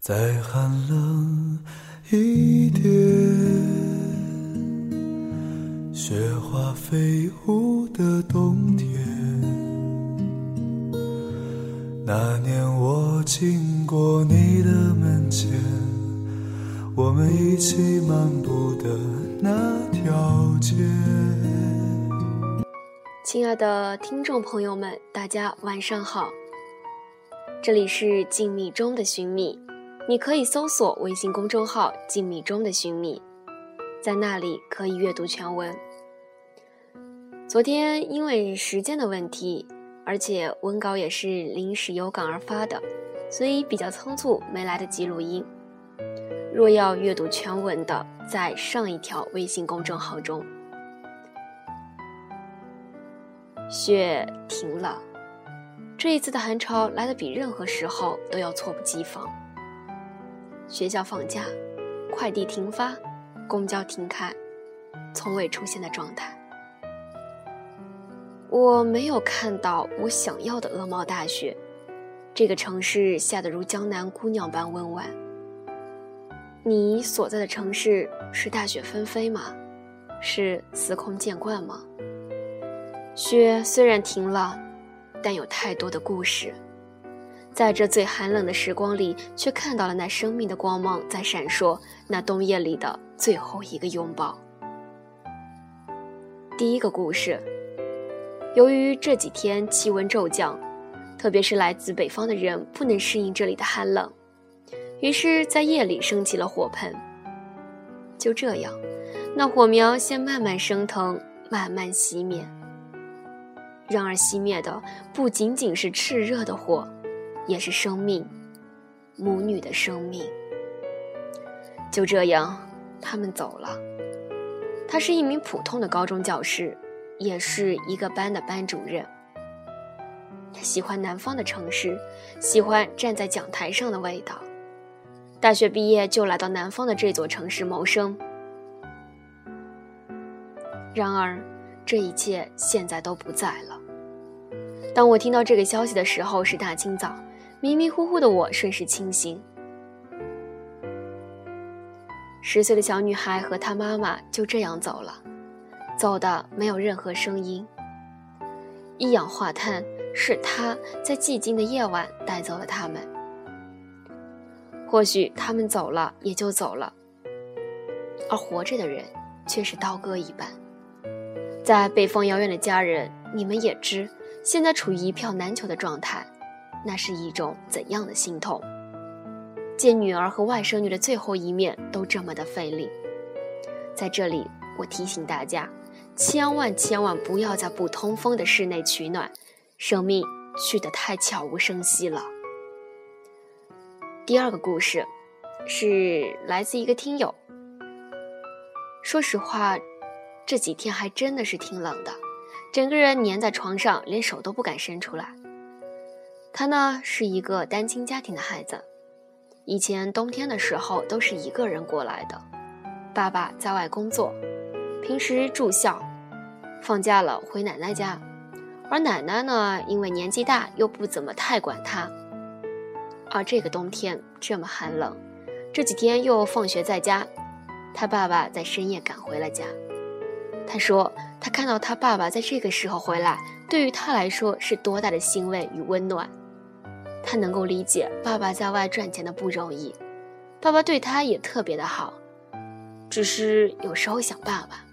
再寒冷一点，雪花飞舞的冬天。那年我经过你的门前，我们一起漫步的那条街。亲爱的听众朋友们，大家晚上好，这里是静谧中的寻觅，你可以搜索微信公众号“静谧中的寻觅”，在那里可以阅读全文。昨天因为时间的问题，而且文稿也是临时有感而发的，所以比较仓促，没来得及录音。若要阅读全文的，在上一条微信公众号中。雪停了，这一次的寒潮来得比任何时候都要猝不及防。学校放假，快递停发，公交停开，从未出现的状态。我没有看到我想要的鹅毛大雪，这个城市下得如江南姑娘般温婉。你所在的城市是大雪纷飞吗？是司空见惯吗？雪虽然停了，但有太多的故事，在这最寒冷的时光里，却看到了那生命的光芒在闪烁。那冬夜里的最后一个拥抱。第一个故事，由于这几天气温骤降，特别是来自北方的人不能适应这里的寒冷，于是，在夜里升起了火盆。就这样，那火苗先慢慢升腾，慢慢熄灭。然而，熄灭的不仅仅是炽热的火，也是生命，母女的生命。就这样，他们走了。他是一名普通的高中教师，也是一个班的班主任。他喜欢南方的城市，喜欢站在讲台上的味道。大学毕业就来到南方的这座城市谋生。然而，这一切现在都不在了。当我听到这个消息的时候，是大清早，迷迷糊糊的我瞬时清醒。十岁的小女孩和她妈妈就这样走了，走的没有任何声音。一氧化碳是她在寂静的夜晚带走了他们。或许他们走了也就走了，而活着的人却是刀割一般。在北方遥远的家人，你们也知。现在处于一票难求的状态，那是一种怎样的心痛？见女儿和外甥女的最后一面都这么的费力。在这里，我提醒大家，千万千万不要在不通风的室内取暖，生命去得太悄无声息了。第二个故事，是来自一个听友。说实话，这几天还真的是挺冷的。整个人粘在床上，连手都不敢伸出来。他呢是一个单亲家庭的孩子，以前冬天的时候都是一个人过来的。爸爸在外工作，平时住校，放假了回奶奶家。而奶奶呢，因为年纪大，又不怎么太管他。而这个冬天这么寒冷，这几天又放学在家，他爸爸在深夜赶回了家。他说。他看到他爸爸在这个时候回来，对于他来说是多大的欣慰与温暖。他能够理解爸爸在外赚钱的不容易，爸爸对他也特别的好，只是有时候想爸爸。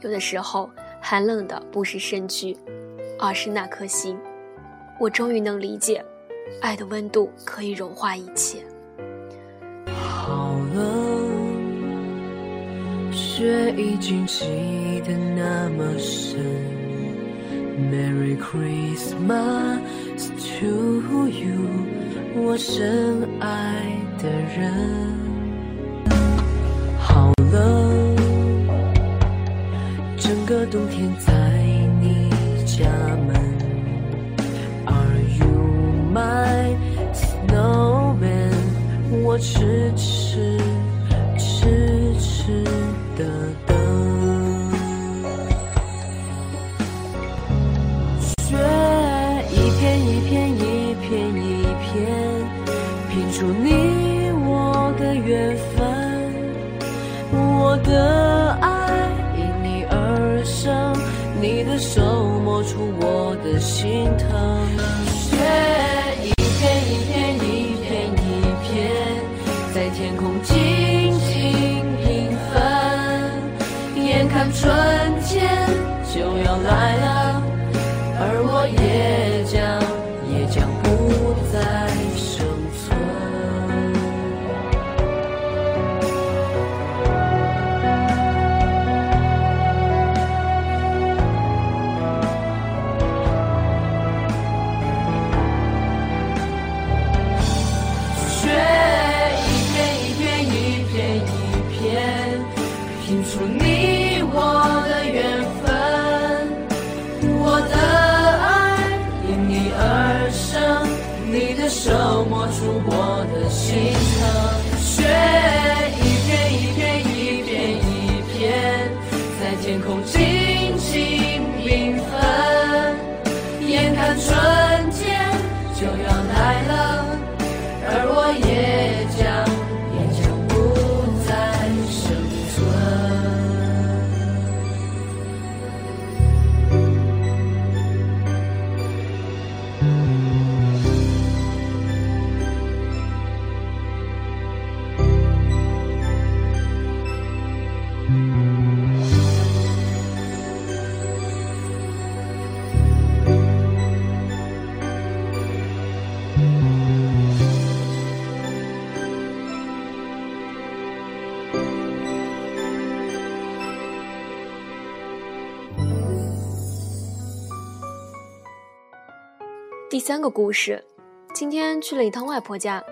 有的时候寒冷的不是身躯，而是那颗心。我终于能理解，爱的温度可以融化一切。好了。雪已经积得那么深，Merry Christmas to you，我深爱的人。好了，整个冬天在你家门，Are you my snowman？我痴痴痴痴。的出你我的缘分，我的爱因你而生，你的手摸出我的心疼，雪一片一片一片一片，在天空静静缤纷，眼看春你的手摸出我的心疼。雪第三个故事，今天去了一趟外婆家，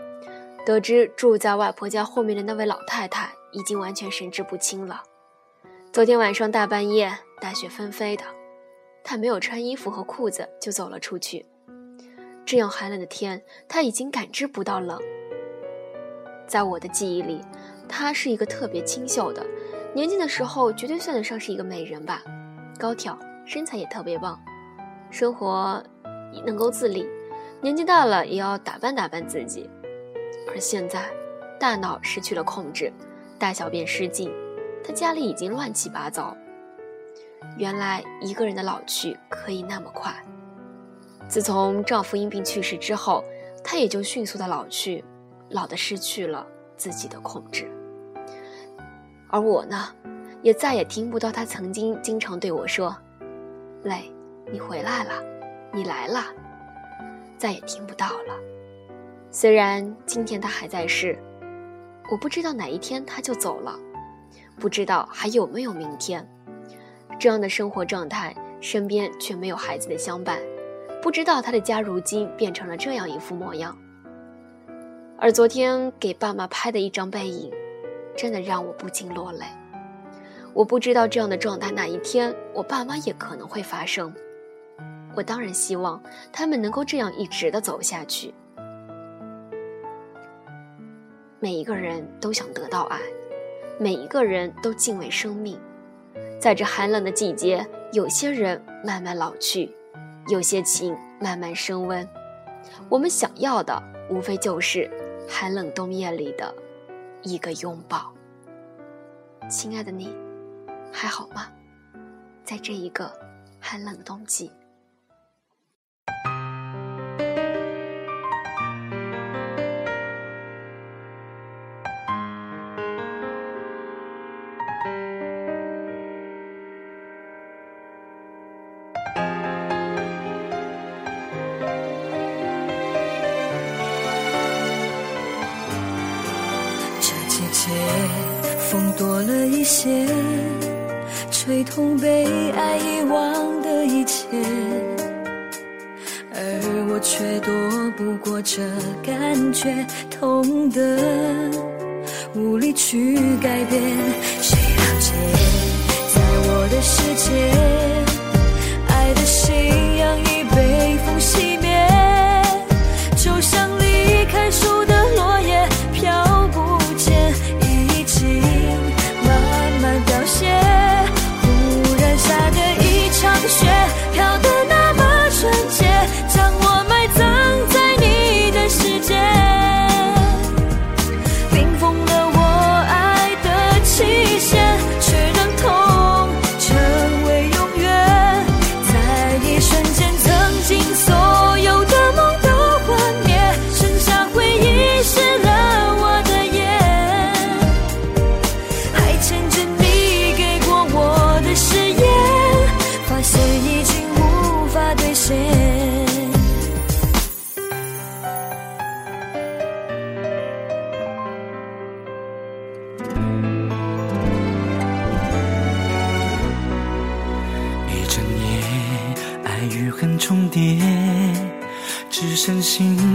得知住在外婆家后面的那位老太太已经完全神志不清了。昨天晚上大半夜，大雪纷飞的，她没有穿衣服和裤子就走了出去。这样寒冷的天，她已经感知不到冷。在我的记忆里，她是一个特别清秀的，年轻的时候绝对算得上是一个美人吧，高挑，身材也特别棒，生活能够自理，年纪大了也要打扮打扮自己。而现在，大脑失去了控制，大小便失禁，他家里已经乱七八糟。原来一个人的老去可以那么快。自从丈夫因病去世之后，她也就迅速的老去，老的失去了自己的控制。而我呢，也再也听不到她曾经经常对我说：“累，你回来了。”你来了，再也听不到了。虽然今天他还在世，我不知道哪一天他就走了，不知道还有没有明天。这样的生活状态，身边却没有孩子的相伴，不知道他的家如今变成了这样一副模样。而昨天给爸妈拍的一张背影，真的让我不禁落泪。我不知道这样的状态哪一天我爸妈也可能会发生。我当然希望他们能够这样一直的走下去。每一个人都想得到爱，每一个人都敬畏生命。在这寒冷的季节，有些人慢慢老去，有些情慢慢升温。我们想要的，无非就是寒冷冬夜里的一个拥抱。亲爱的你，还好吗？在这一个寒冷冬季。些，吹痛被爱遗忘的一切，而我却躲不过这感觉，痛的无力去改变。谁了解，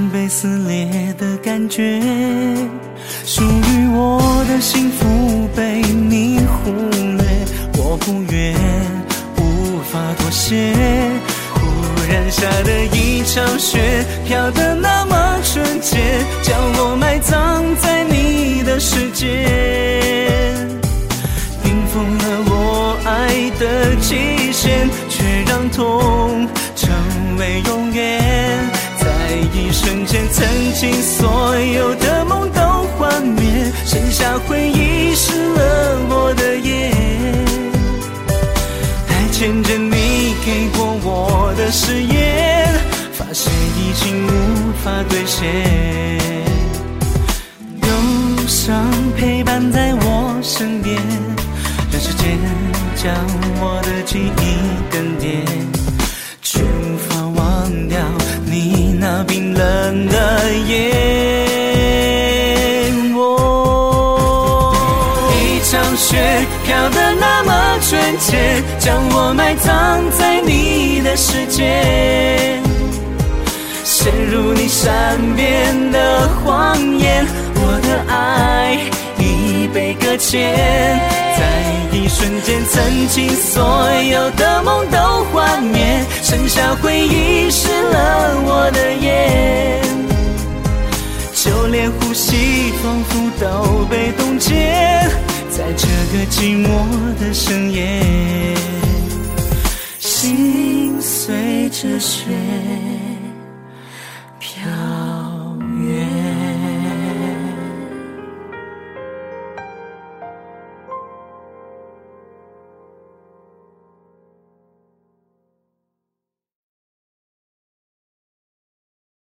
被撕裂的感觉。属于我的幸福被你忽略，我不愿，无法妥协。忽然下的一场雪，飘得那么纯洁，将我埋葬在你的世界。冰封了我爱的极限，却让痛成为永远。在一瞬间，曾经所有的梦都幻灭，剩下回忆湿了我的眼。还牵着你给过我的誓言，发现已经无法兑现。忧伤陪伴在我身边，让时间将我的记忆更迭，你那冰冷的眼。我一场雪飘得那么纯洁，将我埋葬在你的世界。陷入你善变的谎言，我的爱已被搁浅，在一瞬间，曾经所有的梦都幻灭，剩下回忆湿了我的眼，就连呼吸仿佛都被冻结，在这个寂寞的深夜，心随着雪。